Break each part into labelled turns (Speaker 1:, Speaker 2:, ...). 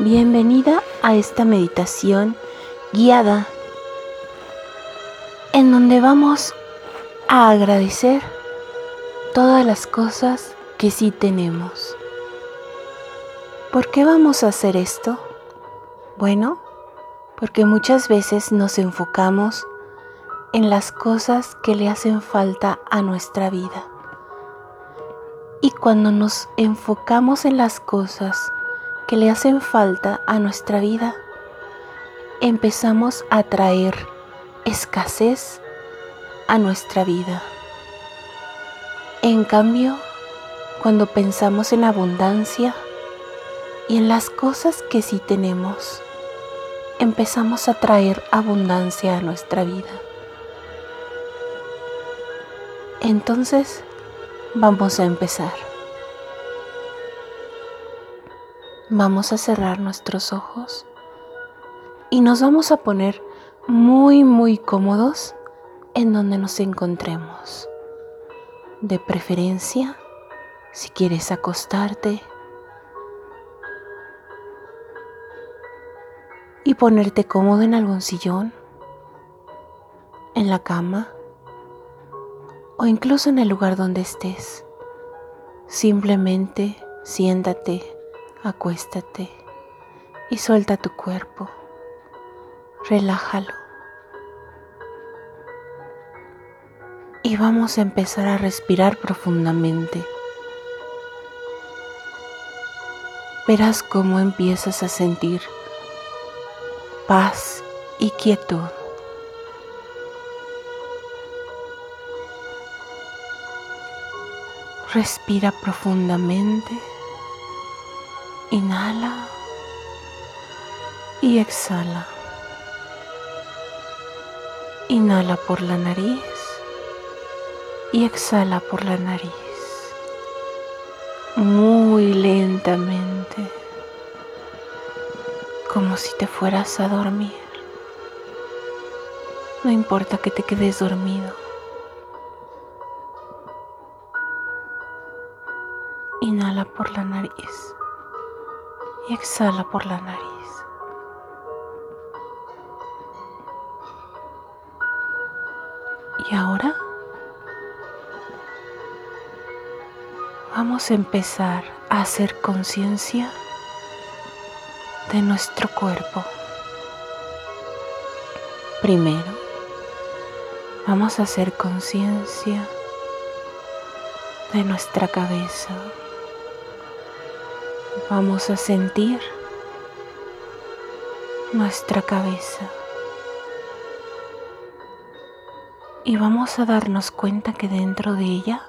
Speaker 1: Bienvenida a esta meditación guiada en donde vamos a agradecer todas las cosas que sí tenemos. ¿Por qué vamos a hacer esto? Bueno, porque muchas veces nos enfocamos en las cosas que le hacen falta a nuestra vida. Y cuando nos enfocamos en las cosas que le hacen falta a nuestra vida, empezamos a traer escasez a nuestra vida. En cambio, cuando pensamos en abundancia y en las cosas que sí tenemos, empezamos a traer abundancia a nuestra vida. Entonces, vamos a empezar. Vamos a cerrar nuestros ojos y nos vamos a poner muy, muy cómodos en donde nos encontremos. De preferencia, si quieres acostarte y ponerte cómodo en algún sillón, en la cama o incluso en el lugar donde estés. Simplemente siéntate, acuéstate y suelta tu cuerpo. Relájalo. Y vamos a empezar a respirar profundamente. Verás cómo empiezas a sentir paz y quietud. Respira profundamente. Inhala y exhala. Inhala por la nariz y exhala por la nariz. Muy lentamente, como si te fueras a dormir. No importa que te quedes dormido. Exhala por la nariz. Y ahora vamos a empezar a hacer conciencia de nuestro cuerpo. Primero, vamos a hacer conciencia de nuestra cabeza vamos a sentir nuestra cabeza y vamos a darnos cuenta que dentro de ella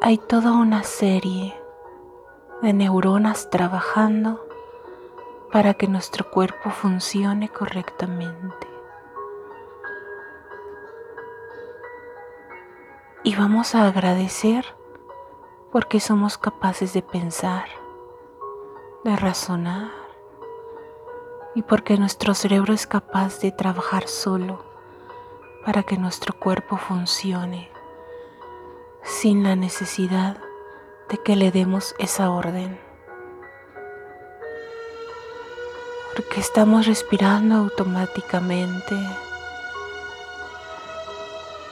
Speaker 1: hay toda una serie de neuronas trabajando para que nuestro cuerpo funcione correctamente. Y vamos a agradecer porque somos capaces de pensar, de razonar y porque nuestro cerebro es capaz de trabajar solo para que nuestro cuerpo funcione sin la necesidad de que le demos esa orden. Porque estamos respirando automáticamente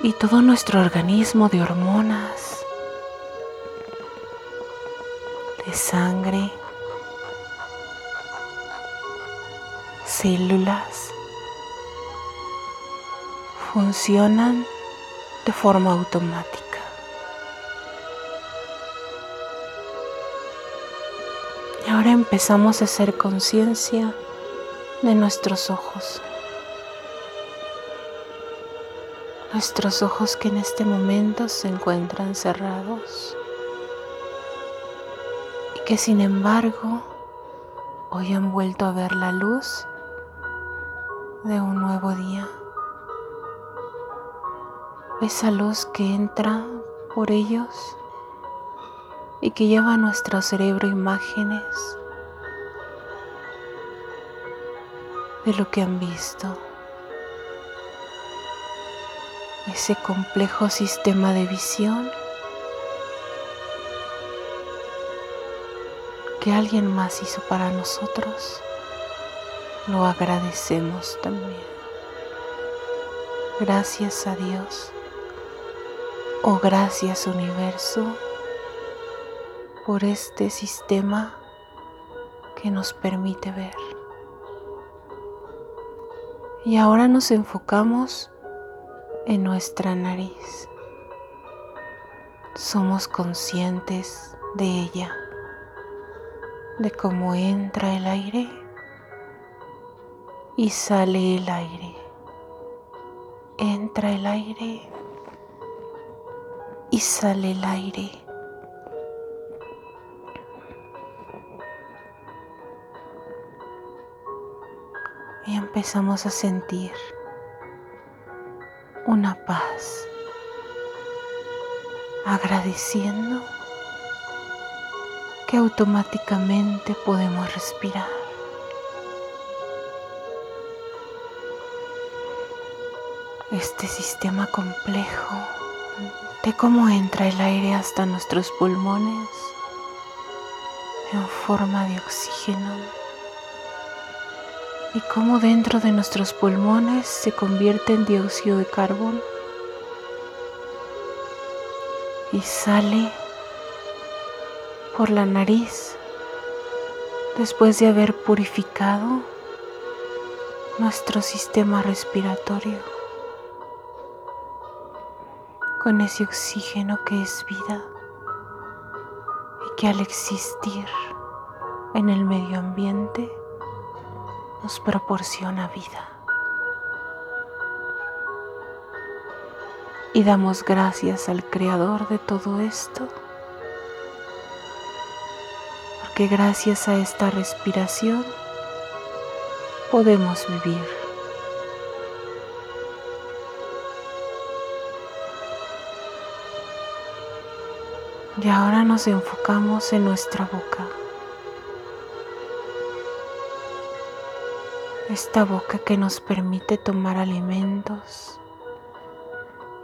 Speaker 1: y todo nuestro organismo de hormonas sangre, células, funcionan de forma automática. Y ahora empezamos a hacer conciencia de nuestros ojos. Nuestros ojos que en este momento se encuentran cerrados que sin embargo hoy han vuelto a ver la luz de un nuevo día. Esa luz que entra por ellos y que lleva a nuestro cerebro imágenes de lo que han visto. Ese complejo sistema de visión alguien más hizo para nosotros, lo agradecemos también. Gracias a Dios o gracias universo por este sistema que nos permite ver. Y ahora nos enfocamos en nuestra nariz. Somos conscientes de ella, de cómo entra el aire y sale el aire. Entra el aire y sale el aire. Y empezamos a sentir una paz, agradeciendo que automáticamente podemos respirar. Este sistema complejo de cómo entra el aire hasta nuestros pulmones en forma de oxígeno y cómo dentro de nuestros pulmones se convierte en dióxido de carbono y sale por la nariz después de haber purificado nuestro sistema respiratorio con ese oxígeno que es vida y que al existir en el medio ambiente nos proporciona vida. Y damos gracias al Creador de todo esto, porque gracias a esta respiración podemos vivir. Y ahora nos enfocamos en nuestra boca. Esta boca que nos permite tomar alimentos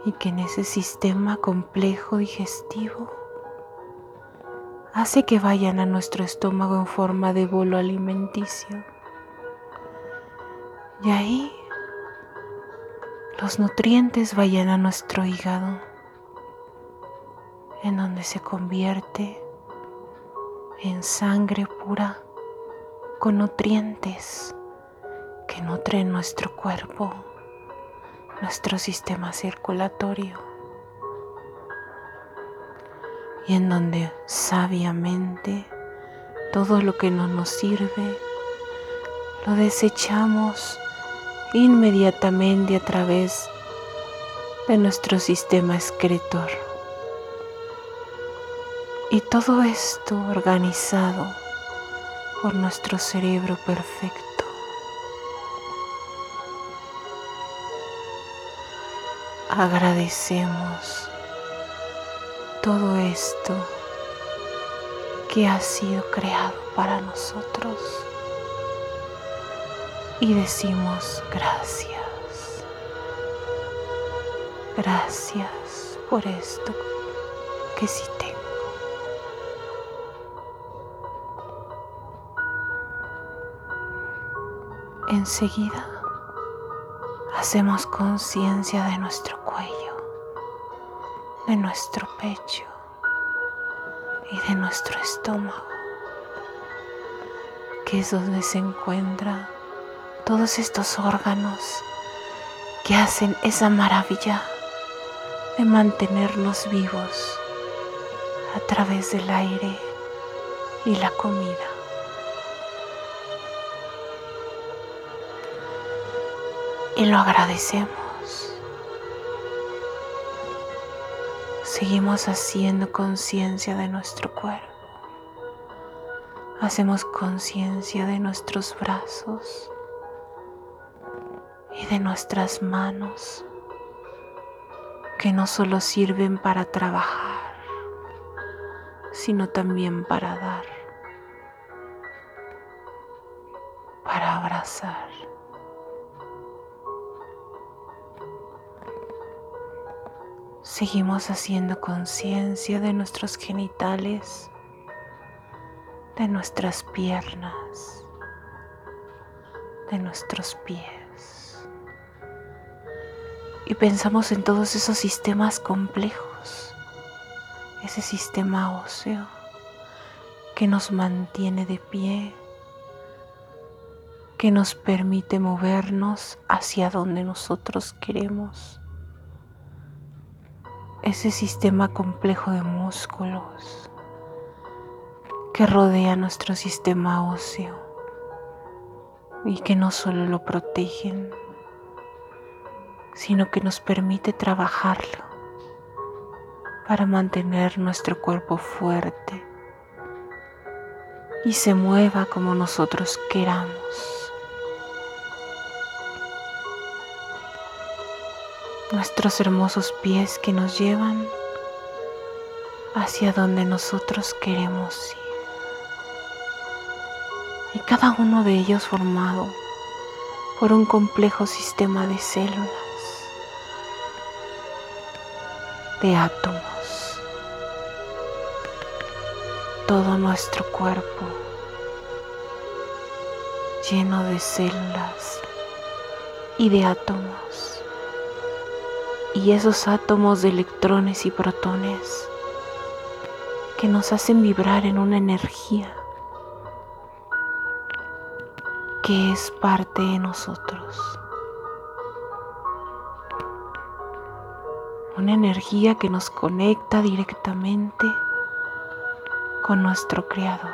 Speaker 1: y que en ese sistema complejo digestivo hace que vayan a nuestro estómago en forma de bolo alimenticio. Y ahí los nutrientes vayan a nuestro hígado en donde se convierte en sangre pura con nutrientes que nutren nuestro cuerpo, nuestro sistema circulatorio y en donde sabiamente todo lo que no nos sirve lo desechamos inmediatamente a través de nuestro sistema excretor. Y todo esto organizado por nuestro cerebro perfecto. Agradecemos todo esto que ha sido creado para nosotros y decimos gracias. Gracias por esto que sí tengo. Enseguida hacemos conciencia de nuestro cuello, de nuestro pecho y de nuestro estómago, que es donde se encuentran todos estos órganos que hacen esa maravilla de mantenernos vivos a través del aire y la comida. y lo agradecemos. Seguimos haciendo conciencia de nuestro cuerpo. Hacemos conciencia de nuestros brazos y de nuestras manos que no solo sirven para trabajar, sino también para dar, para abrazar. Seguimos haciendo conciencia de nuestros genitales, de nuestras piernas, de nuestros pies. Y pensamos en todos esos sistemas complejos, ese sistema óseo que nos mantiene de pie, que nos permite movernos hacia donde nosotros queremos. Ese sistema complejo de músculos que rodea nuestro sistema óseo y que no solo lo protegen, sino que nos permite trabajarlo para mantener nuestro cuerpo fuerte y se mueva como nosotros queramos. Nuestros hermosos pies que nos llevan hacia donde nosotros queremos ir. Y cada uno de ellos formado por un complejo sistema de células, de átomos todo nuestro cuerpo lleno de células y de átomos. Y esos átomos de electrones y protones que nos hacen vibrar en una energía que es parte de nosotros. Una energía que nos conecta directamente con nuestro Creador.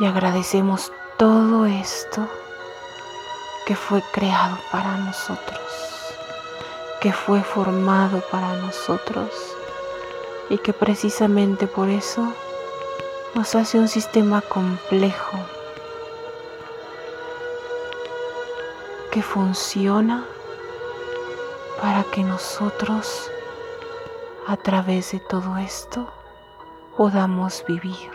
Speaker 1: Y agradecemos todo esto que fue creado para nosotros, que fue formado para nosotros y que precisamente por eso nos hace un sistema complejo que funciona para que nosotros a través de todo esto podamos vivir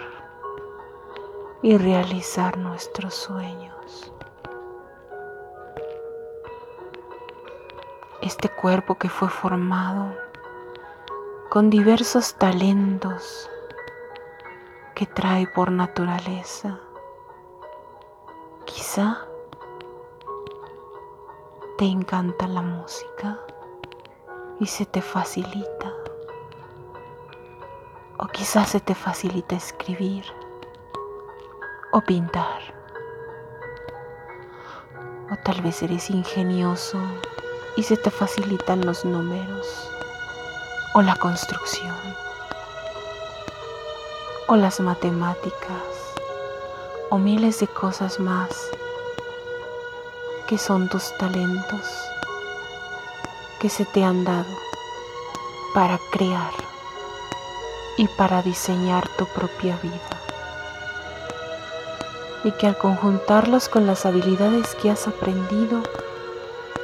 Speaker 1: y realizar nuestros sueños. Este cuerpo que fue formado con diversos talentos que trae por naturaleza, quizá te encanta la música y se te facilita o quizás se te facilita escribir o pintar. O tal vez eres ingenioso y se te facilitan los números o la construcción o las matemáticas o miles de cosas más que son tus talentos que se te han dado para crear y para diseñar tu propia vida. Y que al conjuntarlos con las habilidades que has aprendido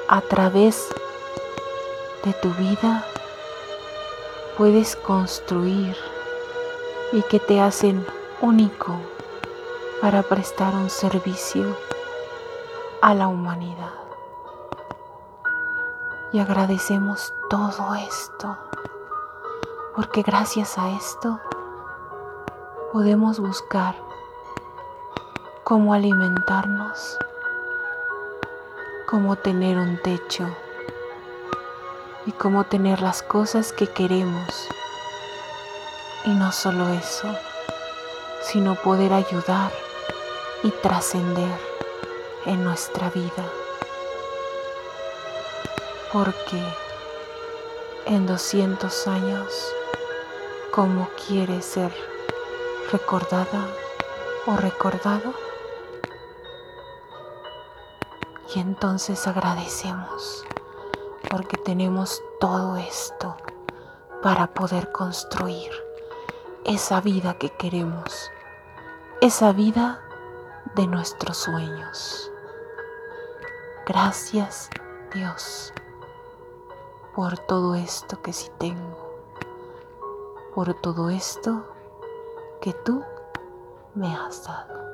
Speaker 1: a través de tu vida, puedes construir y que te hacen único para prestar un servicio a la humanidad. Y agradecemos todo esto porque gracias a esto podemos buscar cómo alimentarnos, cómo tener un techo y cómo tener las cosas que queremos. Y no solo eso, sino poder ayudar y trascender en nuestra vida. Porque en 200 años cómo quiere ser recordada o recordado. Y entonces agradecemos porque tenemos todo esto para poder construir esa vida que queremos, esa vida de nuestros sueños. Gracias Dios por todo esto que sí tengo por todo esto que tú me has dado.